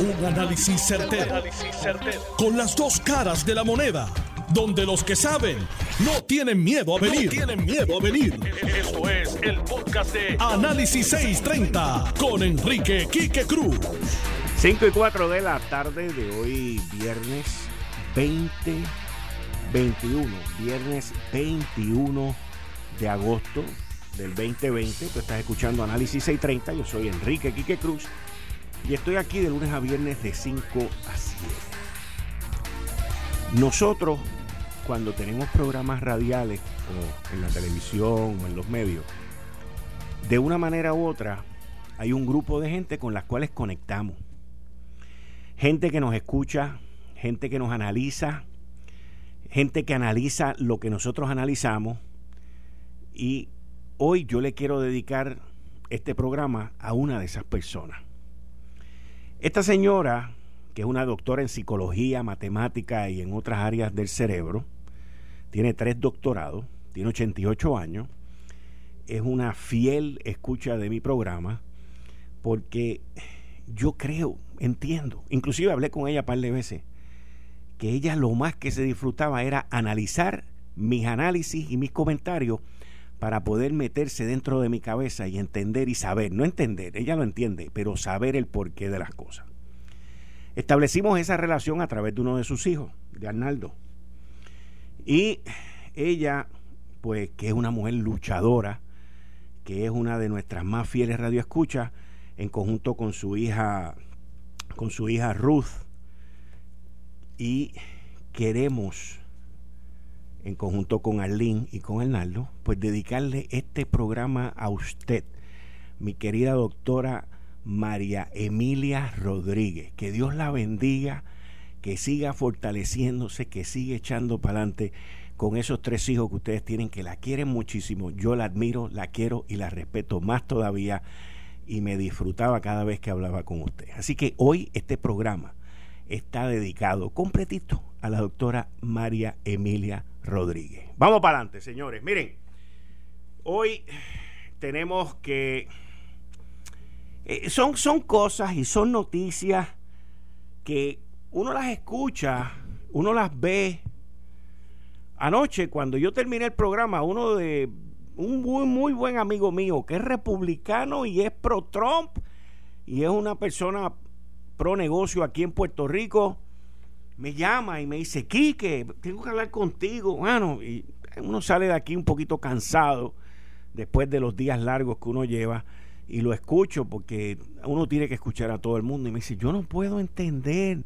Un análisis certero, Con las dos caras de la moneda. Donde los que saben no tienen miedo a venir. tienen miedo a venir. Esto es el podcast de Análisis 630 con Enrique Quique Cruz. 5 y 4 de la tarde de hoy, viernes 20, 21. Viernes 21 de agosto del 2020. Tú estás escuchando Análisis 630. Yo soy Enrique Quique Cruz y estoy aquí de lunes a viernes de 5 a 7. Nosotros, cuando tenemos programas radiales o en la televisión o en los medios, de una manera u otra, hay un grupo de gente con las cuales conectamos. Gente que nos escucha, gente que nos analiza, gente que analiza lo que nosotros analizamos. Y hoy yo le quiero dedicar este programa a una de esas personas. Esta señora, que es una doctora en psicología, matemática y en otras áreas del cerebro, tiene tres doctorados, tiene 88 años, es una fiel escucha de mi programa, porque yo creo, entiendo, inclusive hablé con ella un par de veces, que ella lo más que se disfrutaba era analizar mis análisis y mis comentarios para poder meterse dentro de mi cabeza y entender y saber, no entender, ella lo entiende, pero saber el porqué de las cosas. Establecimos esa relación a través de uno de sus hijos, de Arnaldo. Y ella, pues que es una mujer luchadora, que es una de nuestras más fieles radioescuchas, en conjunto con su hija, con su hija Ruth, y queremos en conjunto con Arlene y con Arnaldo, pues dedicarle este programa a usted, mi querida doctora María Emilia Rodríguez. Que Dios la bendiga, que siga fortaleciéndose, que siga echando para adelante con esos tres hijos que ustedes tienen, que la quieren muchísimo. Yo la admiro, la quiero y la respeto más todavía y me disfrutaba cada vez que hablaba con usted. Así que hoy este programa está dedicado completito a la doctora María Emilia Rodríguez. Vamos para adelante, señores. Miren, hoy tenemos que... Eh, son, son cosas y son noticias que uno las escucha, uno las ve. Anoche, cuando yo terminé el programa, uno de un muy, muy buen amigo mío, que es republicano y es pro Trump, y es una persona pro negocio aquí en Puerto Rico, me llama y me dice, Quique, tengo que hablar contigo. Bueno, y uno sale de aquí un poquito cansado después de los días largos que uno lleva y lo escucho porque uno tiene que escuchar a todo el mundo y me dice, yo no puedo entender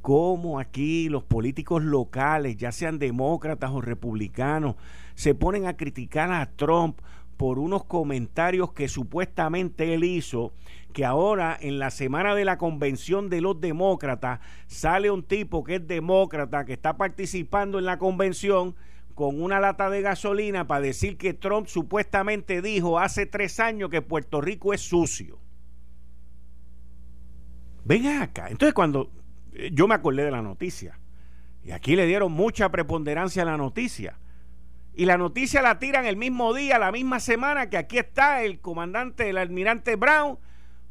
cómo aquí los políticos locales, ya sean demócratas o republicanos, se ponen a criticar a Trump por unos comentarios que supuestamente él hizo que ahora en la semana de la convención de los demócratas sale un tipo que es demócrata, que está participando en la convención con una lata de gasolina para decir que Trump supuestamente dijo hace tres años que Puerto Rico es sucio. Venga acá. Entonces cuando eh, yo me acordé de la noticia, y aquí le dieron mucha preponderancia a la noticia, y la noticia la tiran el mismo día, la misma semana que aquí está el comandante, el almirante Brown,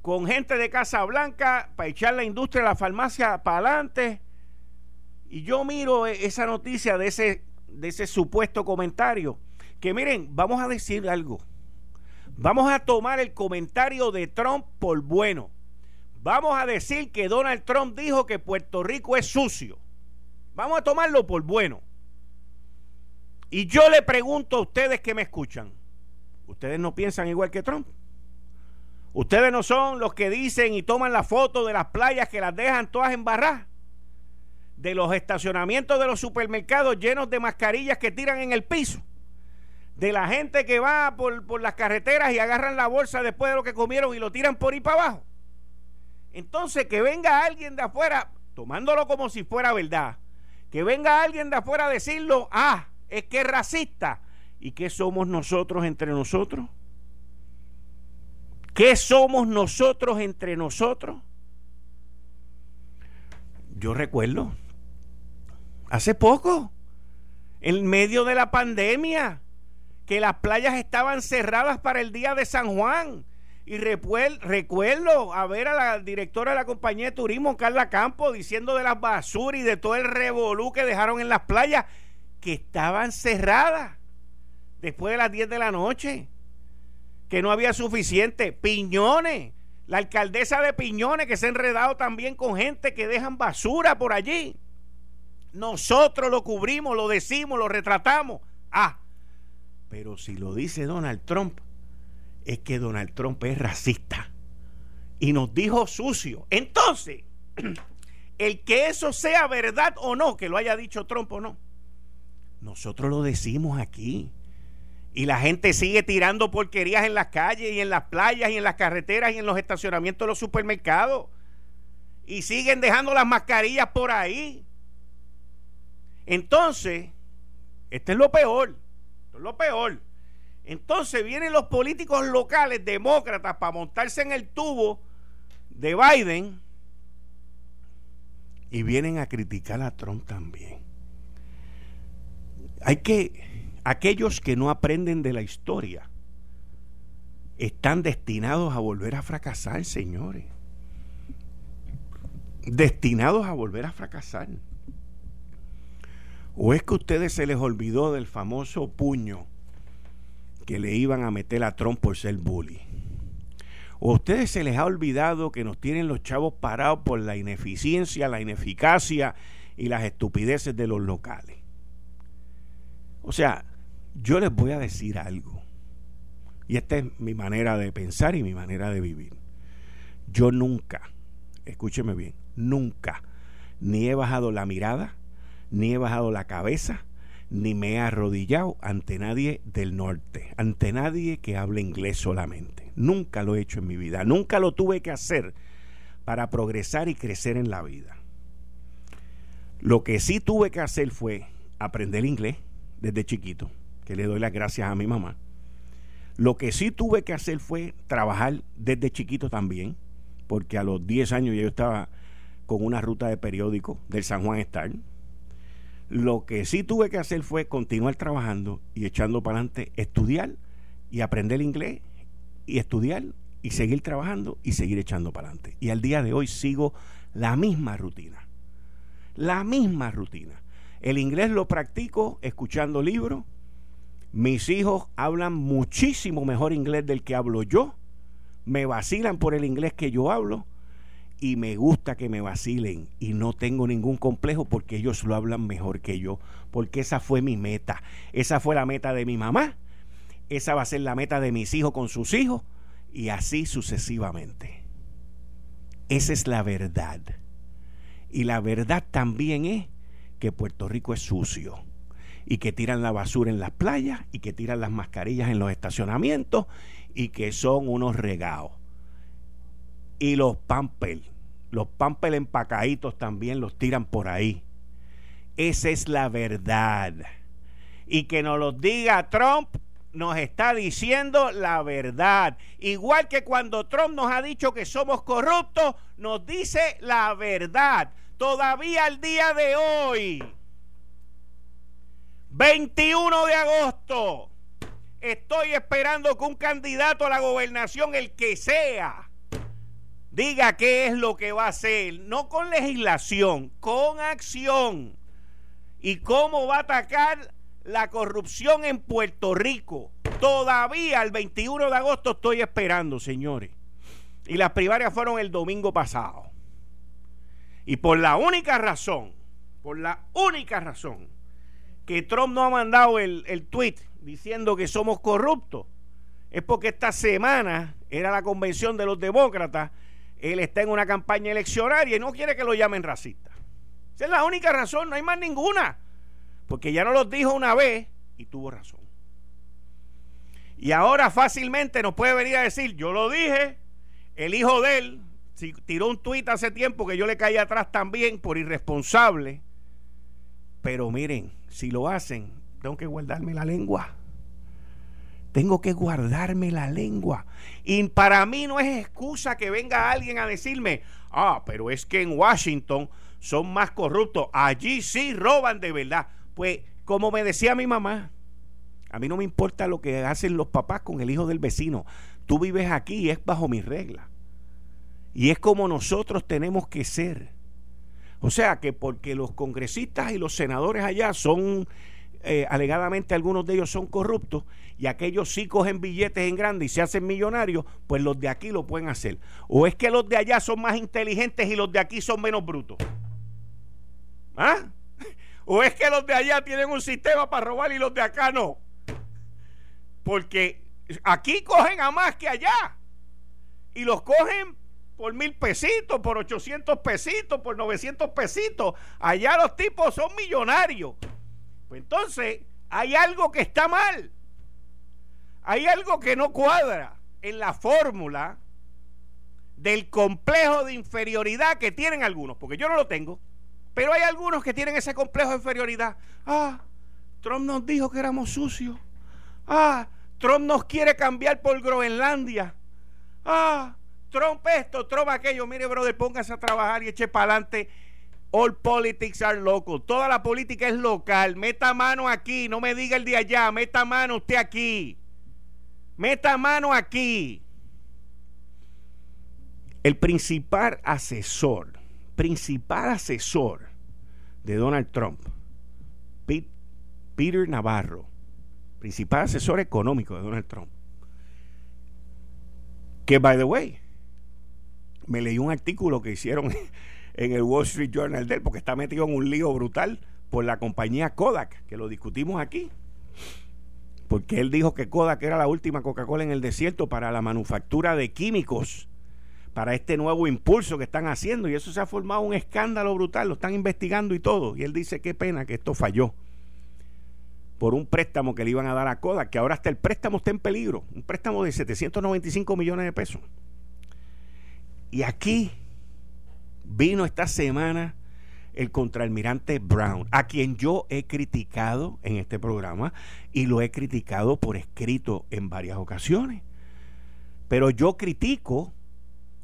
con gente de Casa Blanca para echar la industria de la farmacia para adelante. Y yo miro e, esa noticia de ese, de ese supuesto comentario. Que miren, vamos a decir algo. Vamos a tomar el comentario de Trump por bueno. Vamos a decir que Donald Trump dijo que Puerto Rico es sucio. Vamos a tomarlo por bueno. Y yo le pregunto a ustedes que me escuchan. ¿Ustedes no piensan igual que Trump? Ustedes no son los que dicen y toman la foto de las playas que las dejan todas embarradas. De los estacionamientos de los supermercados llenos de mascarillas que tiran en el piso. De la gente que va por, por las carreteras y agarran la bolsa después de lo que comieron y lo tiran por ahí para abajo. Entonces que venga alguien de afuera, tomándolo como si fuera verdad, que venga alguien de afuera a decirlo, ah, es que es racista. ¿Y qué somos nosotros entre nosotros? ¿Qué somos nosotros entre nosotros? Yo recuerdo, hace poco, en medio de la pandemia, que las playas estaban cerradas para el día de San Juan, Y recuerdo a ver a la directora de la compañía de turismo, Carla Campo, diciendo de las basuras y de todo el revolú que dejaron en las playas, que estaban cerradas después de las 10 de la noche, que no había suficiente. Piñones, la alcaldesa de Piñones que se ha enredado también con gente que dejan basura por allí. Nosotros lo cubrimos, lo decimos, lo retratamos. Ah, pero si lo dice Donald Trump, es que Donald Trump es racista. Y nos dijo sucio. Entonces, el que eso sea verdad o no, que lo haya dicho Trump o no, nosotros lo decimos aquí. Y la gente sigue tirando porquerías en las calles y en las playas y en las carreteras y en los estacionamientos de los supermercados. Y siguen dejando las mascarillas por ahí. Entonces, este es lo peor. Esto es lo peor. Entonces vienen los políticos locales demócratas para montarse en el tubo de Biden y vienen a criticar a Trump también. Hay que aquellos que no aprenden de la historia están destinados a volver a fracasar, señores. Destinados a volver a fracasar. ¿O es que a ustedes se les olvidó del famoso puño que le iban a meter a Trump por ser bully? ¿O a ustedes se les ha olvidado que nos tienen los chavos parados por la ineficiencia, la ineficacia y las estupideces de los locales? O sea, yo les voy a decir algo. Y esta es mi manera de pensar y mi manera de vivir. Yo nunca, escúcheme bien, nunca ni he bajado la mirada, ni he bajado la cabeza, ni me he arrodillado ante nadie del norte, ante nadie que hable inglés solamente. Nunca lo he hecho en mi vida, nunca lo tuve que hacer para progresar y crecer en la vida. Lo que sí tuve que hacer fue aprender inglés desde chiquito que le doy las gracias a mi mamá. Lo que sí tuve que hacer fue trabajar desde chiquito también, porque a los 10 años yo estaba con una ruta de periódico del San Juan Star. Lo que sí tuve que hacer fue continuar trabajando y echando para adelante, estudiar y aprender inglés y estudiar y seguir trabajando y seguir echando para adelante. Y al día de hoy sigo la misma rutina. La misma rutina. El inglés lo practico escuchando libros, mis hijos hablan muchísimo mejor inglés del que hablo yo. Me vacilan por el inglés que yo hablo y me gusta que me vacilen y no tengo ningún complejo porque ellos lo hablan mejor que yo, porque esa fue mi meta. Esa fue la meta de mi mamá, esa va a ser la meta de mis hijos con sus hijos y así sucesivamente. Esa es la verdad. Y la verdad también es que Puerto Rico es sucio y que tiran la basura en las playas y que tiran las mascarillas en los estacionamientos y que son unos regados. Y los pampel, los pampel empacaditos también los tiran por ahí. Esa es la verdad. Y que nos lo diga Trump nos está diciendo la verdad. Igual que cuando Trump nos ha dicho que somos corruptos, nos dice la verdad. Todavía al día de hoy 21 de agosto. Estoy esperando que un candidato a la gobernación, el que sea, diga qué es lo que va a hacer, no con legislación, con acción. Y cómo va a atacar la corrupción en Puerto Rico. Todavía el 21 de agosto estoy esperando, señores. Y las primarias fueron el domingo pasado. Y por la única razón, por la única razón que Trump no ha mandado el, el tweet diciendo que somos corruptos es porque esta semana era la convención de los demócratas. Él está en una campaña eleccionaria y no quiere que lo llamen racista. Esa es la única razón, no hay más ninguna. Porque ya no los dijo una vez y tuvo razón. Y ahora fácilmente nos puede venir a decir, yo lo dije, el hijo de él si tiró un tuit hace tiempo que yo le caí atrás también por irresponsable. Pero miren, si lo hacen, tengo que guardarme la lengua. Tengo que guardarme la lengua. Y para mí no es excusa que venga alguien a decirme, ah, pero es que en Washington son más corruptos. Allí sí roban de verdad. Pues como me decía mi mamá, a mí no me importa lo que hacen los papás con el hijo del vecino, Tú vives aquí y es bajo mi regla. Y es como nosotros tenemos que ser. O sea que porque los congresistas y los senadores allá son, eh, alegadamente algunos de ellos son corruptos y aquellos sí cogen billetes en grande y se hacen millonarios, pues los de aquí lo pueden hacer. O es que los de allá son más inteligentes y los de aquí son menos brutos. ¿Ah? ¿O es que los de allá tienen un sistema para robar y los de acá no? Porque aquí cogen a más que allá. Y los cogen por mil pesitos, por 800 pesitos, por 900 pesitos. Allá los tipos son millonarios. Pues entonces, hay algo que está mal. Hay algo que no cuadra en la fórmula del complejo de inferioridad que tienen algunos, porque yo no lo tengo. Pero hay algunos que tienen ese complejo de inferioridad. Ah, Trump nos dijo que éramos sucios. Ah, Trump nos quiere cambiar por Groenlandia. Ah, Trump esto, Trump aquello. Mire, brother, póngase a trabajar y eche para adelante. All politics are local. Toda la política es local. Meta mano aquí. No me diga el de allá. Meta mano usted aquí. Meta mano aquí. El principal asesor principal asesor de Donald Trump, Peter Navarro, principal asesor económico de Donald Trump, que, by the way, me leí un artículo que hicieron en el Wall Street Journal de él, porque está metido en un lío brutal por la compañía Kodak, que lo discutimos aquí. Porque él dijo que Kodak era la última Coca-Cola en el desierto para la manufactura de químicos para este nuevo impulso que están haciendo y eso se ha formado un escándalo brutal, lo están investigando y todo. Y él dice, qué pena que esto falló por un préstamo que le iban a dar a Kodak, que ahora hasta el préstamo está en peligro, un préstamo de 795 millones de pesos. Y aquí vino esta semana el contraalmirante Brown, a quien yo he criticado en este programa y lo he criticado por escrito en varias ocasiones. Pero yo critico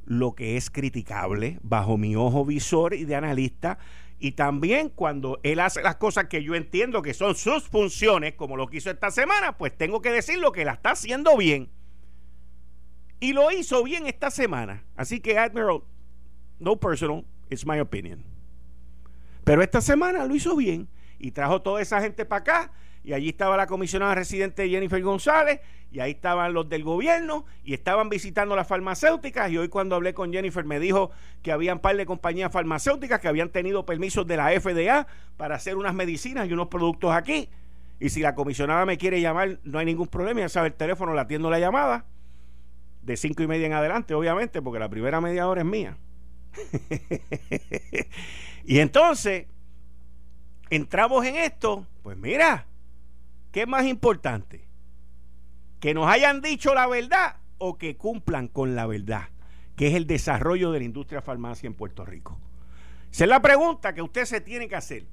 lo que es criticable bajo mi ojo visor y de analista. Y también cuando él hace las cosas que yo entiendo que son sus funciones, como lo que hizo esta semana, pues tengo que decir lo que la está haciendo bien. Y lo hizo bien esta semana. Así que, Admiral, no personal, it's my opinion. Pero esta semana lo hizo bien y trajo toda esa gente para acá y allí estaba la comisionada residente Jennifer González, y ahí estaban los del gobierno, y estaban visitando las farmacéuticas, y hoy cuando hablé con Jennifer me dijo que había un par de compañías farmacéuticas que habían tenido permisos de la FDA para hacer unas medicinas y unos productos aquí. Y si la comisionada me quiere llamar, no hay ningún problema, ya sabe el teléfono, le atiendo la llamada, de cinco y media en adelante, obviamente, porque la primera media hora es mía. y entonces, entramos en esto, pues mira, ¿Qué es más importante? ¿Que nos hayan dicho la verdad o que cumplan con la verdad? Que es el desarrollo de la industria farmacia en Puerto Rico. Esa es la pregunta que usted se tiene que hacer.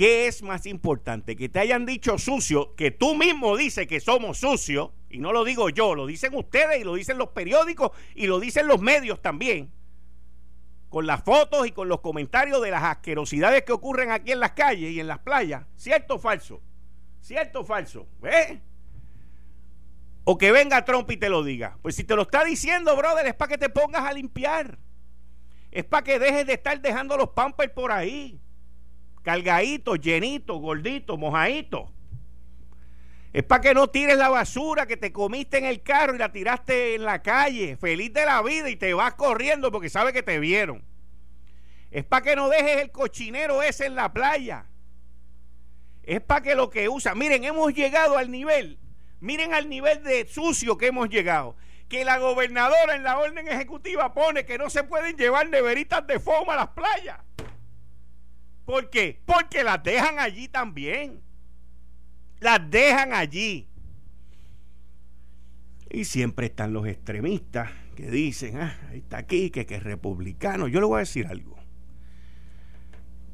¿Qué es más importante? Que te hayan dicho sucio, que tú mismo dices que somos sucios, y no lo digo yo, lo dicen ustedes y lo dicen los periódicos y lo dicen los medios también, con las fotos y con los comentarios de las asquerosidades que ocurren aquí en las calles y en las playas. ¿Cierto o falso? ¿Cierto o falso? ¿Eh? O que venga Trump y te lo diga. Pues si te lo está diciendo, brother, es para que te pongas a limpiar. Es para que dejes de estar dejando los pampers por ahí. Cargaditos, llenitos, gorditos, mojaditos. Es para que no tires la basura que te comiste en el carro y la tiraste en la calle, feliz de la vida y te vas corriendo porque sabes que te vieron. Es para que no dejes el cochinero ese en la playa es para que lo que usa, miren, hemos llegado al nivel, miren al nivel de sucio que hemos llegado, que la gobernadora en la orden ejecutiva pone que no se pueden llevar neveritas de foam a las playas. ¿Por qué? Porque las dejan allí también. Las dejan allí. Y siempre están los extremistas que dicen, ah, está aquí, que, que es republicano. Yo le voy a decir algo.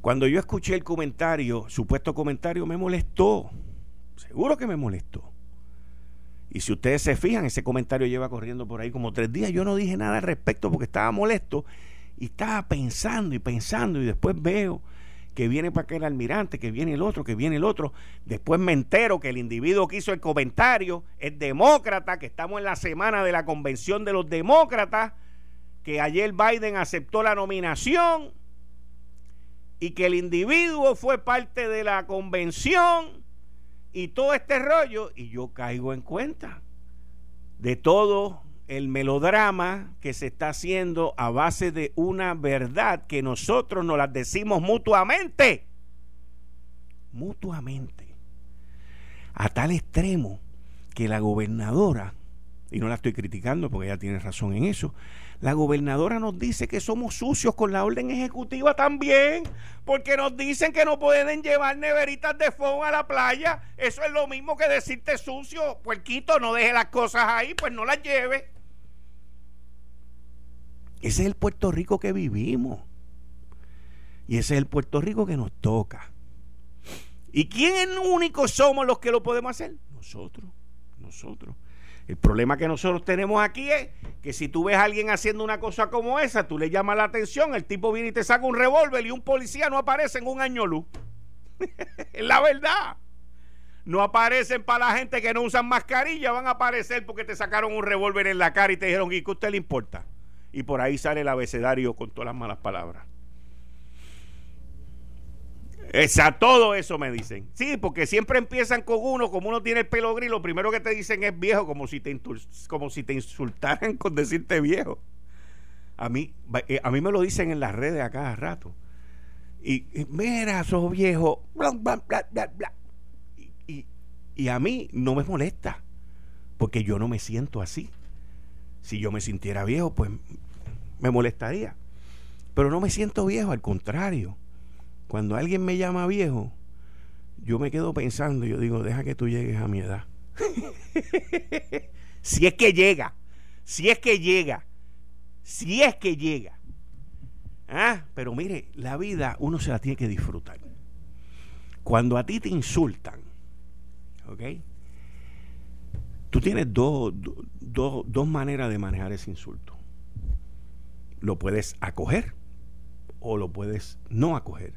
Cuando yo escuché el comentario, supuesto comentario, me molestó. Seguro que me molestó. Y si ustedes se fijan, ese comentario lleva corriendo por ahí como tres días. Yo no dije nada al respecto porque estaba molesto y estaba pensando y pensando y después veo que viene para aquel almirante, que viene el otro, que viene el otro. Después me entero que el individuo que hizo el comentario es demócrata, que estamos en la semana de la convención de los demócratas, que ayer Biden aceptó la nominación y que el individuo fue parte de la convención y todo este rollo, y yo caigo en cuenta de todo el melodrama que se está haciendo a base de una verdad que nosotros nos la decimos mutuamente. Mutuamente. A tal extremo que la gobernadora, y no la estoy criticando porque ella tiene razón en eso, la gobernadora nos dice que somos sucios con la orden ejecutiva también, porque nos dicen que no pueden llevar neveritas de fondo a la playa. Eso es lo mismo que decirte sucio, puerquito, no deje las cosas ahí, pues no las lleve. Ese es el Puerto Rico que vivimos. Y ese es el Puerto Rico que nos toca. ¿Y quién único somos los que lo podemos hacer? Nosotros, nosotros. El problema que nosotros tenemos aquí es que si tú ves a alguien haciendo una cosa como esa, tú le llamas la atención, el tipo viene y te saca un revólver y un policía no aparece en un año luz. es la verdad. No aparecen para la gente que no usan mascarilla, van a aparecer porque te sacaron un revólver en la cara y te dijeron, ¿y qué a usted le importa? Y por ahí sale el abecedario con todas las malas palabras. Esa, todo eso me dicen. Sí, porque siempre empiezan con uno, como uno tiene el pelo gris, lo primero que te dicen es viejo, como si te, como si te insultaran con decirte viejo. A mí, eh, a mí me lo dicen en las redes a cada rato. Y, mira, sos viejo, bla, bla, bla, bla, Y, y a mí no me molesta, porque yo no me siento así. Si yo me sintiera viejo, pues me molestaría. Pero no me siento viejo, al contrario cuando alguien me llama viejo, yo me quedo pensando, yo digo, deja que tú llegues a mi edad. si es que llega, si es que llega, si es que llega. Ah, pero mire, la vida uno se la tiene que disfrutar. Cuando a ti te insultan, ¿ok? Tú tienes dos, dos maneras de manejar ese insulto. Lo puedes acoger o lo puedes no acoger.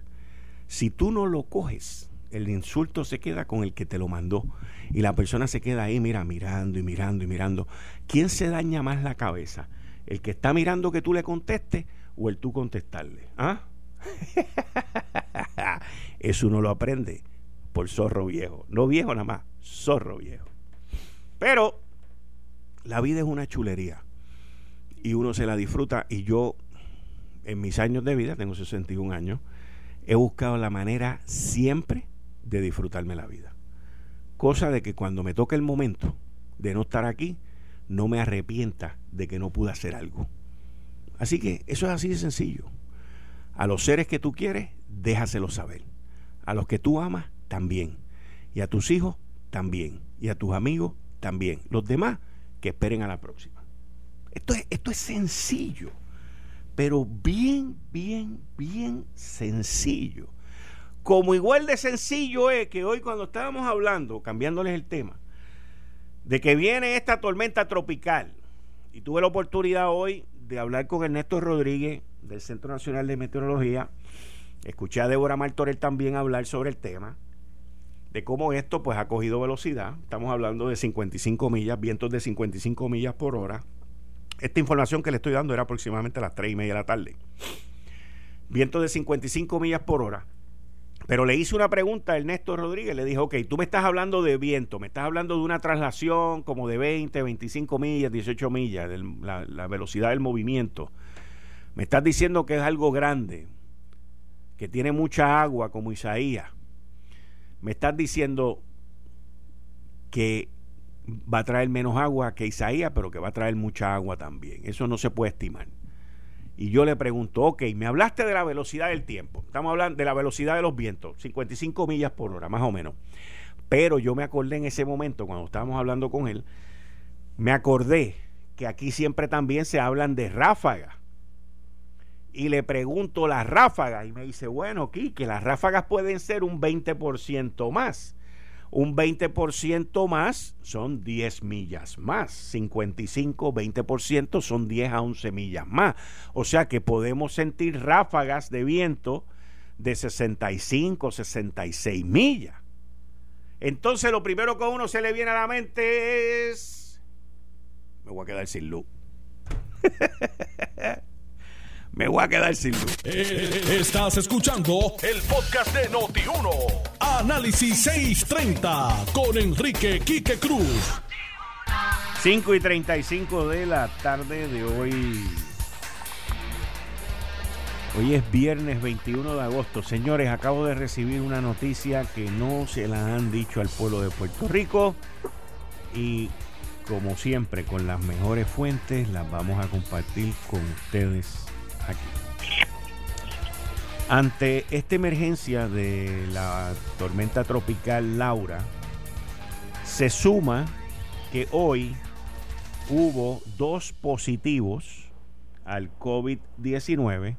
Si tú no lo coges, el insulto se queda con el que te lo mandó y la persona se queda ahí, mira, mirando y mirando y mirando. ¿Quién se daña más la cabeza? ¿El que está mirando que tú le contestes o el tú contestarle? ¿Ah? Eso uno lo aprende por zorro viejo. No viejo nada más, zorro viejo. Pero la vida es una chulería y uno se la disfruta y yo en mis años de vida, tengo 61 años, he buscado la manera siempre de disfrutarme la vida. Cosa de que cuando me toque el momento de no estar aquí, no me arrepienta de que no pude hacer algo. Así que eso es así de sencillo. A los seres que tú quieres, déjaselo saber. A los que tú amas, también. Y a tus hijos, también. Y a tus amigos, también. Los demás, que esperen a la próxima. Esto es, esto es sencillo pero bien, bien, bien sencillo. Como igual de sencillo es que hoy cuando estábamos hablando, cambiándoles el tema, de que viene esta tormenta tropical, y tuve la oportunidad hoy de hablar con Ernesto Rodríguez del Centro Nacional de Meteorología, escuché a Débora Martorell también hablar sobre el tema, de cómo esto pues ha cogido velocidad, estamos hablando de 55 millas, vientos de 55 millas por hora, esta información que le estoy dando era aproximadamente a las 3 y media de la tarde. Viento de 55 millas por hora. Pero le hice una pregunta a Ernesto Rodríguez. Le dijo, ok, tú me estás hablando de viento, me estás hablando de una traslación como de 20, 25 millas, 18 millas, la, la velocidad del movimiento. Me estás diciendo que es algo grande, que tiene mucha agua como Isaías. Me estás diciendo que va a traer menos agua que Isaías, pero que va a traer mucha agua también. Eso no se puede estimar. Y yo le pregunto, ok, me hablaste de la velocidad del tiempo. Estamos hablando de la velocidad de los vientos, 55 millas por hora, más o menos. Pero yo me acordé en ese momento, cuando estábamos hablando con él, me acordé que aquí siempre también se hablan de ráfagas. Y le pregunto las ráfagas y me dice, bueno, que las ráfagas pueden ser un 20% más. Un 20% más son 10 millas más. 55, 20% son 10 a 11 millas más. O sea que podemos sentir ráfagas de viento de 65, 66 millas. Entonces lo primero que a uno se le viene a la mente es, me voy a quedar sin luz. me voy a quedar sin luz. Eh, estás escuchando el podcast de Noti1. Análisis 630 con Enrique Quique Cruz. 5 y 35 de la tarde de hoy. Hoy es viernes 21 de agosto. Señores, acabo de recibir una noticia que no se la han dicho al pueblo de Puerto Rico. Y como siempre, con las mejores fuentes, las vamos a compartir con ustedes aquí. Ante esta emergencia de la tormenta tropical Laura, se suma que hoy hubo dos positivos al COVID-19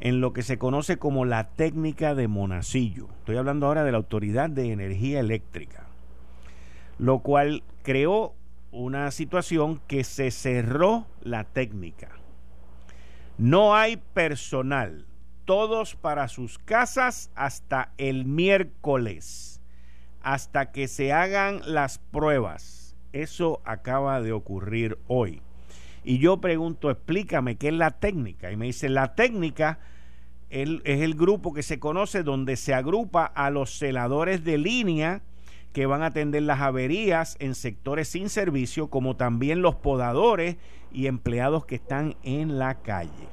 en lo que se conoce como la técnica de Monacillo. Estoy hablando ahora de la Autoridad de Energía Eléctrica, lo cual creó una situación que se cerró la técnica. No hay personal, todos para sus casas hasta el miércoles, hasta que se hagan las pruebas. Eso acaba de ocurrir hoy. Y yo pregunto, explícame qué es la técnica. Y me dice, la técnica es el grupo que se conoce donde se agrupa a los celadores de línea que van a atender las averías en sectores sin servicio, como también los podadores y empleados que están en la calle.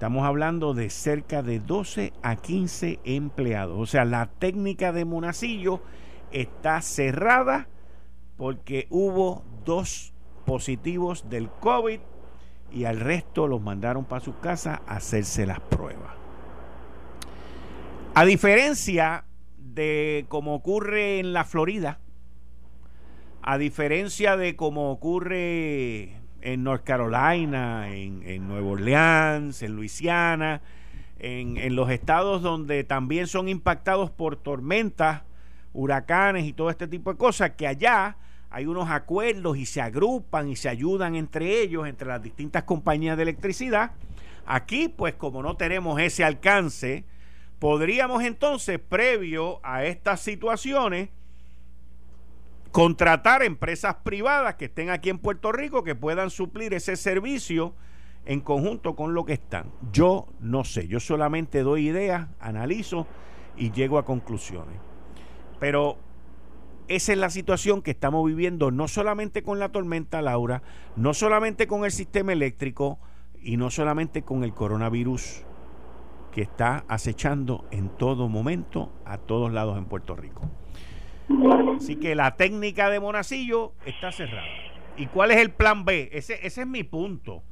Estamos hablando de cerca de 12 a 15 empleados. O sea, la técnica de Monacillo está cerrada porque hubo dos positivos del COVID y al resto los mandaron para su casa a hacerse las pruebas. A diferencia de como ocurre en la Florida, a diferencia de como ocurre en North Carolina, en, en Nueva Orleans, en Luisiana, en, en, los estados donde también son impactados por tormentas, huracanes y todo este tipo de cosas, que allá hay unos acuerdos y se agrupan y se ayudan entre ellos, entre las distintas compañías de electricidad. Aquí, pues como no tenemos ese alcance, podríamos entonces, previo a estas situaciones, contratar empresas privadas que estén aquí en Puerto Rico que puedan suplir ese servicio en conjunto con lo que están. Yo no sé, yo solamente doy ideas, analizo y llego a conclusiones. Pero esa es la situación que estamos viviendo, no solamente con la tormenta Laura, no solamente con el sistema eléctrico y no solamente con el coronavirus que está acechando en todo momento a todos lados en Puerto Rico. Así que la técnica de Monacillo está cerrada. ¿Y cuál es el plan B? Ese, es mi punto.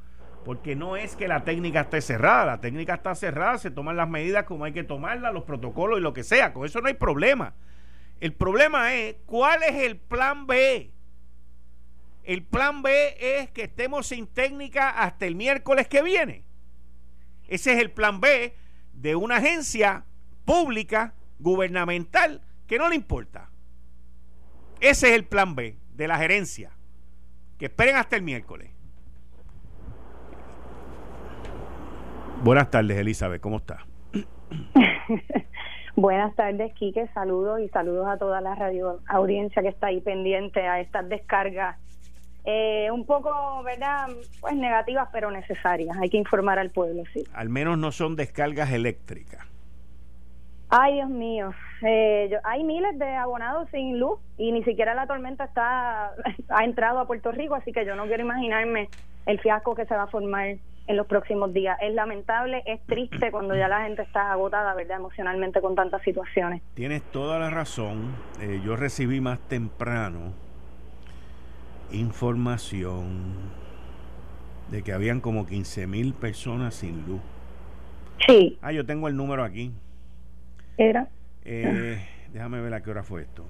Porque no es que la técnica esté cerrada, la técnica está cerrada, se toman las medidas como hay que tomarlas, los protocolos y lo que sea, con eso no hay problema. El problema es, ¿cuál es el plan B? El plan B es que estemos sin técnica hasta el miércoles que viene. Ese es el plan B de una agencia pública, gubernamental, que no le importa. Ese es el plan B de la gerencia. Que esperen hasta el miércoles. Buenas tardes, Elizabeth, ¿cómo está? Buenas tardes, Quique. Saludos y saludos a toda la radio audiencia que está ahí pendiente a estas descargas. Eh, un poco, ¿verdad? Pues negativas, pero necesarias. Hay que informar al pueblo, sí. Al menos no son descargas eléctricas. Ay, Dios mío. Eh, hay miles de abonados sin luz y ni siquiera la tormenta está ha entrado a Puerto Rico, así que yo no quiero imaginarme el fiasco que se va a formar en los próximos días. Es lamentable, es triste cuando ya la gente está agotada, ¿verdad? Emocionalmente con tantas situaciones. Tienes toda la razón. Eh, yo recibí más temprano información de que habían como 15 mil personas sin luz. Sí. Ah, yo tengo el número aquí. Era. Eh, déjame ver a qué hora fue esto.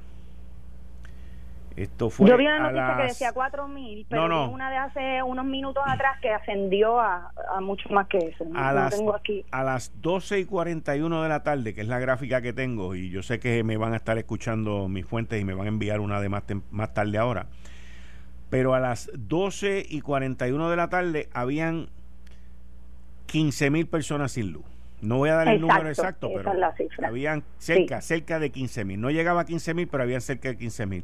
Esto fue Yo vi una noticia que decía 4.000, pero no, no. una de hace unos minutos atrás que ascendió a, a mucho más que eso. A, las, tengo aquí. a las 12 y 41 de la tarde, que es la gráfica que tengo, y yo sé que me van a estar escuchando mis fuentes y me van a enviar una de más, más tarde ahora. Pero a las 12 y 41 de la tarde habían 15 mil personas sin luz. No voy a dar el número exacto, pero habían cerca, cerca de 15 mil. No llegaba a 15 mil, pero había cerca de 15 mil.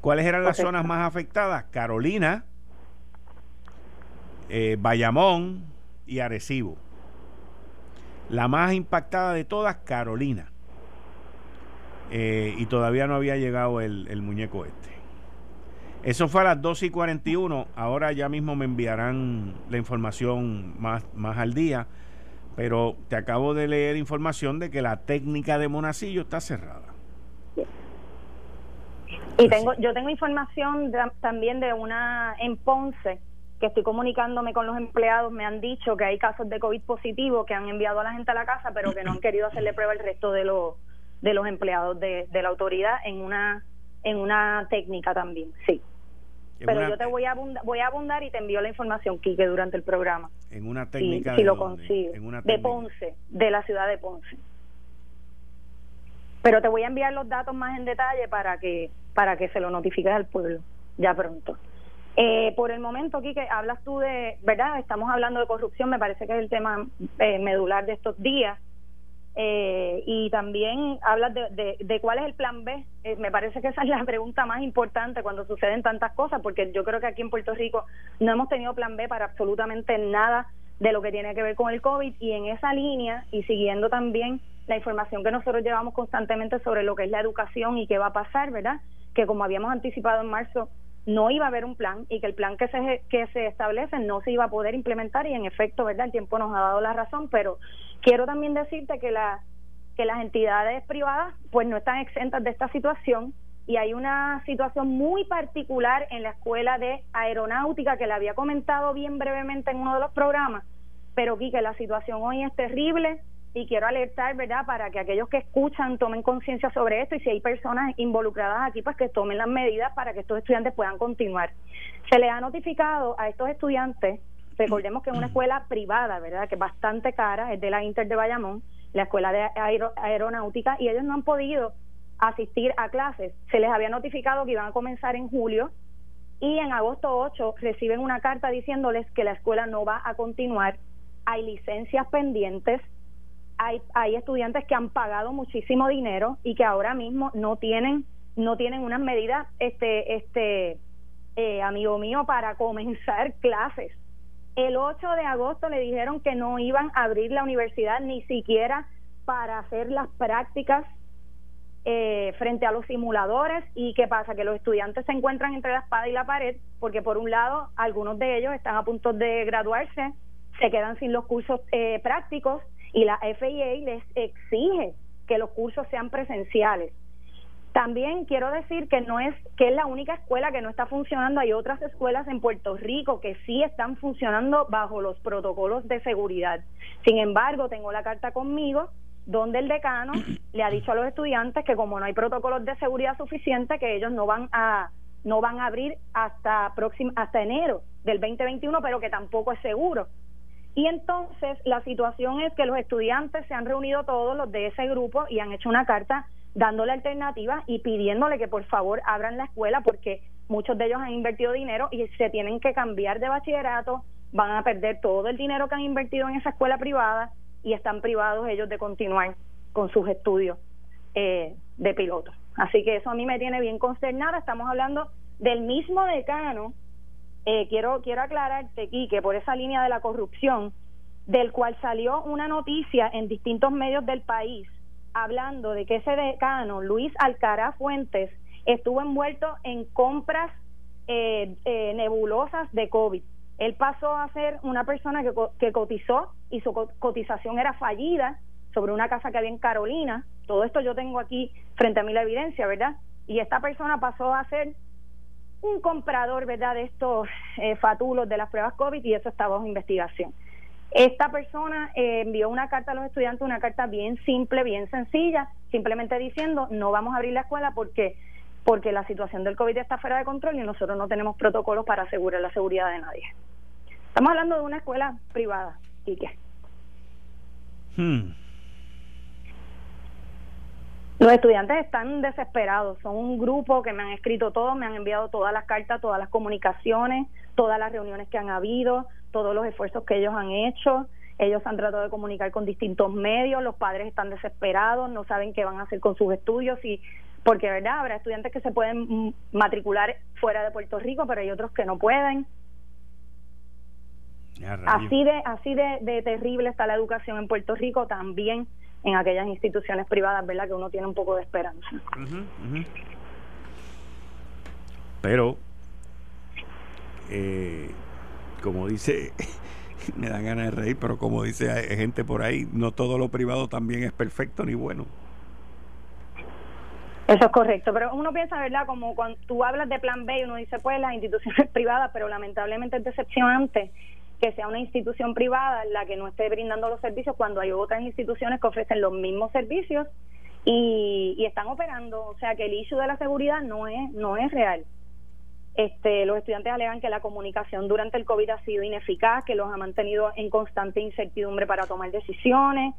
¿Cuáles eran las zonas más afectadas? Carolina, eh, Bayamón y Arecibo. La más impactada de todas, Carolina. Eh, y todavía no había llegado el, el, muñeco este. Eso fue a las 12 y 41. Ahora ya mismo me enviarán la información más, más al día. Pero te acabo de leer información de que la técnica de Monacillo está cerrada. Y tengo, yo tengo información también de una en Ponce que estoy comunicándome con los empleados, me han dicho que hay casos de COVID positivo que han enviado a la gente a la casa, pero que no han querido hacerle prueba al resto de los de los empleados de, la autoridad en una en una técnica también, sí. Pero yo te voy a abundar, voy a abundar y te envío la información, Quique, durante el programa. En una técnica si, lo consigo. de Ponce, de la ciudad de Ponce. Pero te voy a enviar los datos más en detalle para que para que se lo notifiques al pueblo ya pronto. Eh, por el momento, Quique, hablas tú de, ¿verdad? Estamos hablando de corrupción, me parece que es el tema eh, medular de estos días. Eh, y también hablas de, de, cuál es el plan B. Eh, me parece que esa es la pregunta más importante cuando suceden tantas cosas, porque yo creo que aquí en Puerto Rico no hemos tenido plan B para absolutamente nada de lo que tiene que ver con el COVID. Y en esa línea, y siguiendo también la información que nosotros llevamos constantemente sobre lo que es la educación y qué va a pasar, ¿verdad? Que como habíamos anticipado en marzo, no iba a haber un plan y que el plan que se, que se establece no se iba a poder implementar y en efecto, ¿verdad? El tiempo nos ha dado la razón, pero quiero también decirte que, la, que las entidades privadas pues no están exentas de esta situación y hay una situación muy particular en la escuela de aeronáutica que le había comentado bien brevemente en uno de los programas, pero que la situación hoy es terrible, y quiero alertar, ¿verdad?, para que aquellos que escuchan tomen conciencia sobre esto y si hay personas involucradas aquí, pues que tomen las medidas para que estos estudiantes puedan continuar. Se les ha notificado a estos estudiantes, recordemos que es una escuela privada, ¿verdad?, que es bastante cara, es de la Inter de Bayamón, la escuela de aeronáutica, y ellos no han podido asistir a clases. Se les había notificado que iban a comenzar en julio y en agosto 8 reciben una carta diciéndoles que la escuela no va a continuar, hay licencias pendientes, hay, hay estudiantes que han pagado muchísimo dinero y que ahora mismo no tienen no tienen unas medidas este este eh, amigo mío para comenzar clases el 8 de agosto le dijeron que no iban a abrir la universidad ni siquiera para hacer las prácticas eh, frente a los simuladores y qué pasa que los estudiantes se encuentran entre la espada y la pared porque por un lado algunos de ellos están a punto de graduarse se quedan sin los cursos eh, prácticos y la FIA les exige que los cursos sean presenciales. También quiero decir que no es que es la única escuela que no está funcionando, hay otras escuelas en Puerto Rico que sí están funcionando bajo los protocolos de seguridad. Sin embargo, tengo la carta conmigo donde el decano le ha dicho a los estudiantes que como no hay protocolos de seguridad suficientes que ellos no van a no van a abrir hasta próximo hasta enero del 2021, pero que tampoco es seguro. Y entonces la situación es que los estudiantes se han reunido todos los de ese grupo y han hecho una carta dándole alternativas y pidiéndole que por favor abran la escuela porque muchos de ellos han invertido dinero y se tienen que cambiar de bachillerato, van a perder todo el dinero que han invertido en esa escuela privada y están privados ellos de continuar con sus estudios eh, de piloto. Así que eso a mí me tiene bien consternada. Estamos hablando del mismo decano eh, quiero, quiero aclararte aquí que por esa línea de la corrupción, del cual salió una noticia en distintos medios del país, hablando de que ese decano, Luis Alcaraz Fuentes, estuvo envuelto en compras eh, eh, nebulosas de COVID. Él pasó a ser una persona que, que cotizó y su cotización era fallida sobre una casa que había en Carolina. Todo esto yo tengo aquí frente a mí la evidencia, ¿verdad? Y esta persona pasó a ser un comprador, ¿verdad?, de estos eh, fatulos de las pruebas COVID y eso está bajo investigación. Esta persona eh, envió una carta a los estudiantes, una carta bien simple, bien sencilla, simplemente diciendo no vamos a abrir la escuela porque porque la situación del COVID está fuera de control y nosotros no tenemos protocolos para asegurar la seguridad de nadie. Estamos hablando de una escuela privada, Quique. Hmm. Los estudiantes están desesperados, son un grupo que me han escrito todo, me han enviado todas las cartas, todas las comunicaciones, todas las reuniones que han habido, todos los esfuerzos que ellos han hecho. ellos han tratado de comunicar con distintos medios, los padres están desesperados, no saben qué van a hacer con sus estudios y porque verdad habrá estudiantes que se pueden matricular fuera de Puerto Rico, pero hay otros que no pueden. Así de así de, terrible está la educación en Puerto Rico, también en aquellas instituciones privadas, ¿verdad? Que uno tiene un poco de esperanza. Pero, eh, como dice, me dan ganas de reír, pero como dice gente por ahí, no todo lo privado también es perfecto ni bueno. Eso es correcto, pero uno piensa, ¿verdad? Como cuando tú hablas de plan B, uno dice, pues las instituciones privadas, pero lamentablemente es decepcionante que sea una institución privada la que no esté brindando los servicios cuando hay otras instituciones que ofrecen los mismos servicios y, y están operando. O sea que el issue de la seguridad no es, no es real. Este, los estudiantes alegan que la comunicación durante el COVID ha sido ineficaz, que los ha mantenido en constante incertidumbre para tomar decisiones.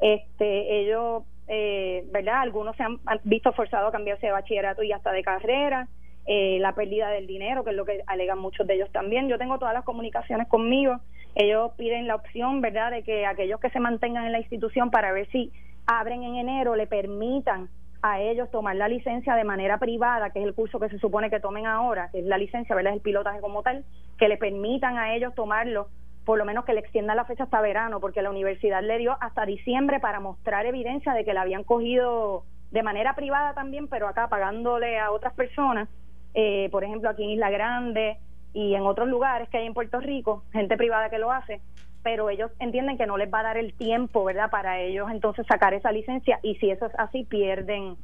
Este, ellos, eh, ¿verdad? Algunos se han, visto forzados a cambiarse de bachillerato y hasta de carrera. Eh, la pérdida del dinero, que es lo que alegan muchos de ellos también. Yo tengo todas las comunicaciones conmigo. Ellos piden la opción, ¿verdad?, de que aquellos que se mantengan en la institución para ver si abren en enero le permitan a ellos tomar la licencia de manera privada, que es el curso que se supone que tomen ahora, que es la licencia, ¿verdad? Es el pilotaje como tal, que le permitan a ellos tomarlo, por lo menos que le extiendan la fecha hasta verano, porque la universidad le dio hasta diciembre para mostrar evidencia de que la habían cogido de manera privada también, pero acá pagándole a otras personas, eh, por ejemplo aquí en Isla Grande y en otros lugares que hay en Puerto Rico, gente privada que lo hace, pero ellos entienden que no les va a dar el tiempo, ¿verdad? Para ellos entonces sacar esa licencia y si eso es así pierden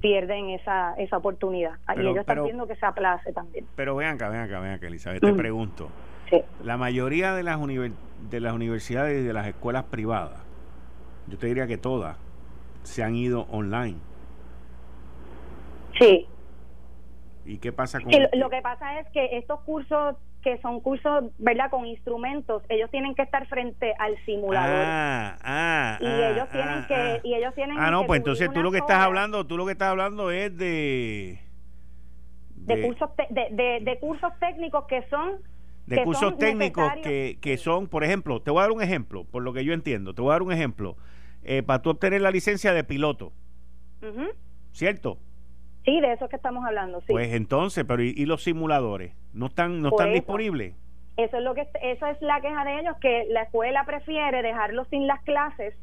pierden esa, esa oportunidad. y ellos están viendo que se aplace también. Pero vean acá, vean acá, vean acá, Elizabeth, te pregunto. La mayoría de las, de las universidades y de las escuelas privadas, yo te diría que todas, se han ido online. Sí. ¿Y qué pasa con...? lo que pasa es que estos cursos que son cursos, ¿verdad? Con instrumentos, ellos tienen que estar frente al simulador. Ah, ah, y ah, ellos tienen ah, que ah. y ellos tienen Ah, no, pues entonces tú lo que estás hablando, tú lo que estás hablando es de de, cursos de, de, cursos técnicos que son de cursos técnicos que, que son, por ejemplo, te voy a dar un ejemplo, por lo que yo entiendo, te voy a dar un ejemplo. Eh, para tú obtener la licencia de piloto, ¿cierto? Sí, de eso es que estamos hablando, sí. Pues entonces, pero ¿y, los simuladores? ¿No están no están disponibles? Eso es lo que eso es la queja de ellos que la escuela prefiere dejarlos sin las clases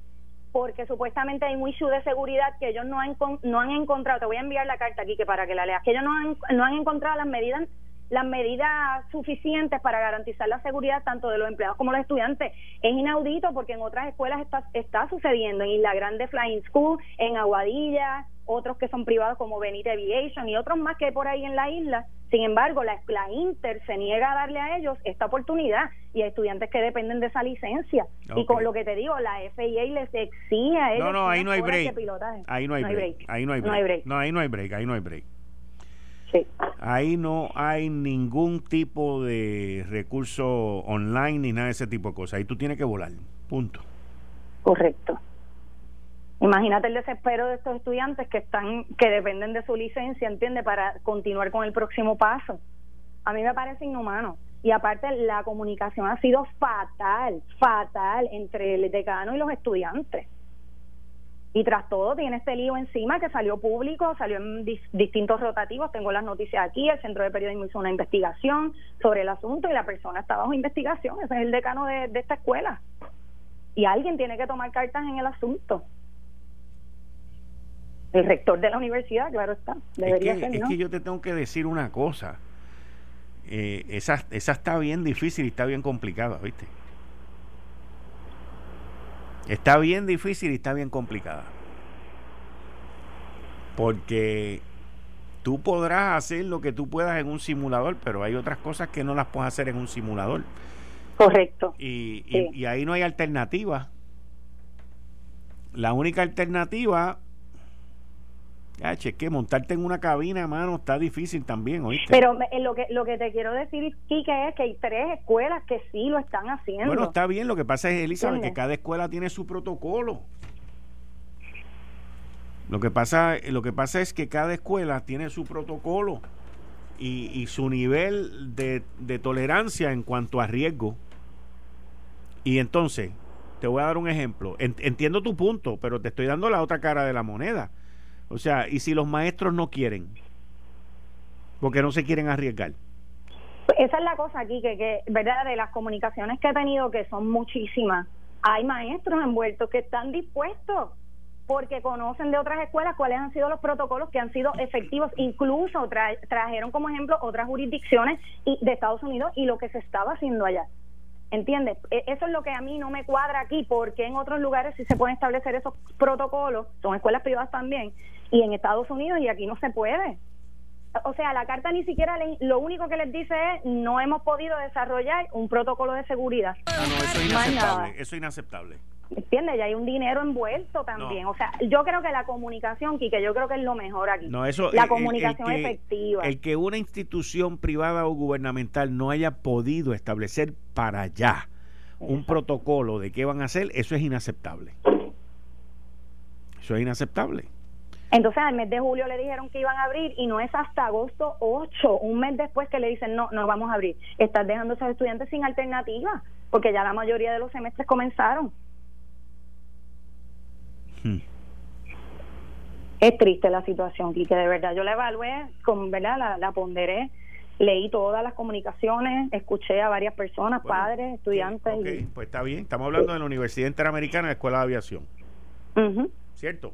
porque supuestamente hay muy issue de seguridad que ellos no han no han encontrado. Te voy a enviar la carta aquí que para que la leas. Que ellos no han no han encontrado las medidas las medidas suficientes para garantizar la seguridad tanto de los empleados como los estudiantes. Es inaudito porque en otras escuelas está, está sucediendo, en Isla Grande Flying School, en Aguadilla, otros que son privados como Benita Aviation y otros más que hay por ahí en la isla. Sin embargo, la, la Inter se niega a darle a ellos esta oportunidad y hay estudiantes que dependen de esa licencia. Y con lo que te digo, la FIA les exige a ellos. No, no, ahí no hay break. Ahí no hay break. Ahí no hay break. No, ahí no hay break. Ahí no hay break. Ahí no hay ningún tipo de recurso online ni nada de ese tipo de cosas. Ahí tú tienes que volar. Punto. Correcto. Imagínate el desespero de estos estudiantes que están que dependen de su licencia, entiende, para continuar con el próximo paso. A mí me parece inhumano. Y aparte la comunicación ha sido fatal, fatal entre el decano y los estudiantes. Y tras todo tiene este lío encima que salió público, salió en distintos rotativos, tengo las noticias aquí, el Centro de Periodismo hizo una investigación sobre el asunto y la persona está bajo investigación, ese es el decano de, esta escuela. Y alguien tiene que tomar cartas en el asunto. El rector de la universidad, claro está, debería es que, Es que yo te tengo que decir una cosa, eh, esa, esa está bien difícil y está bien complicada, ¿viste? Está bien difícil y está bien complicada. Porque tú podrás hacer lo que tú puedas en un simulador, pero hay otras cosas que no las puedes hacer en un simulador. Correcto. Y, y, ahí no hay alternativa. La única alternativa es que montarte en una cabina, mano, está difícil también, ¿oíste? Pero lo que lo que te quiero decir, Kike, es que hay tres escuelas que sí lo están haciendo. Bueno, está bien, lo que pasa es, Elizabeth, que cada escuela tiene su protocolo. Lo que pasa, lo que pasa es que cada escuela tiene su protocolo y, y su nivel de, de tolerancia en cuanto a riesgo. Y entonces, te voy a dar un ejemplo. entiendo tu punto, pero te estoy dando la otra cara de la moneda. O sea, ¿y si los maestros no quieren? Porque no se quieren arriesgar. Esa es la cosa aquí, que, que, ¿verdad? De las comunicaciones que he tenido, que son muchísimas, hay maestros envueltos que están dispuestos porque conocen de otras escuelas cuáles han sido los protocolos que han sido efectivos, incluso trajeron como ejemplo otras jurisdicciones y, de Estados Unidos y lo que se estaba haciendo allá. ¿Entiendes? E, eso es lo que a mí no me cuadra aquí, porque en otros lugares sí se pueden establecer esos protocolos, son escuelas privadas también, y en Estados Unidos y aquí no se puede. O sea, la carta ni siquiera lo único que les dice es no hemos podido desarrollar un protocolo de seguridad. Ah, no, eso es inaceptable. Eso es inaceptable. ¿Entiendes? Y hay un dinero envuelto también. O sea, yo creo que la comunicación, Quique, yo creo que es lo mejor aquí. No, eso, la comunicación efectiva. El que una institución privada o gubernamental no haya podido establecer para allá un protocolo de qué van a hacer, eso es inaceptable. Eso es inaceptable. Entonces, al mes de julio le dijeron que iban a abrir y no es hasta agosto 8, un mes después que le dicen no, no vamos a abrir. Estás dejando a esos estudiantes sin alternativa, porque ya la mayoría de los semestres comenzaron. Hmm. Es triste la situación, Quique, de verdad. Yo la evalué, con, ¿verdad? La, ponderé, leí todas las comunicaciones, escuché a varias personas, padres, estudiantes. y... pues está bien. Estamos hablando de la Universidad Interamericana de Escuela de Aviación. ¿Cierto?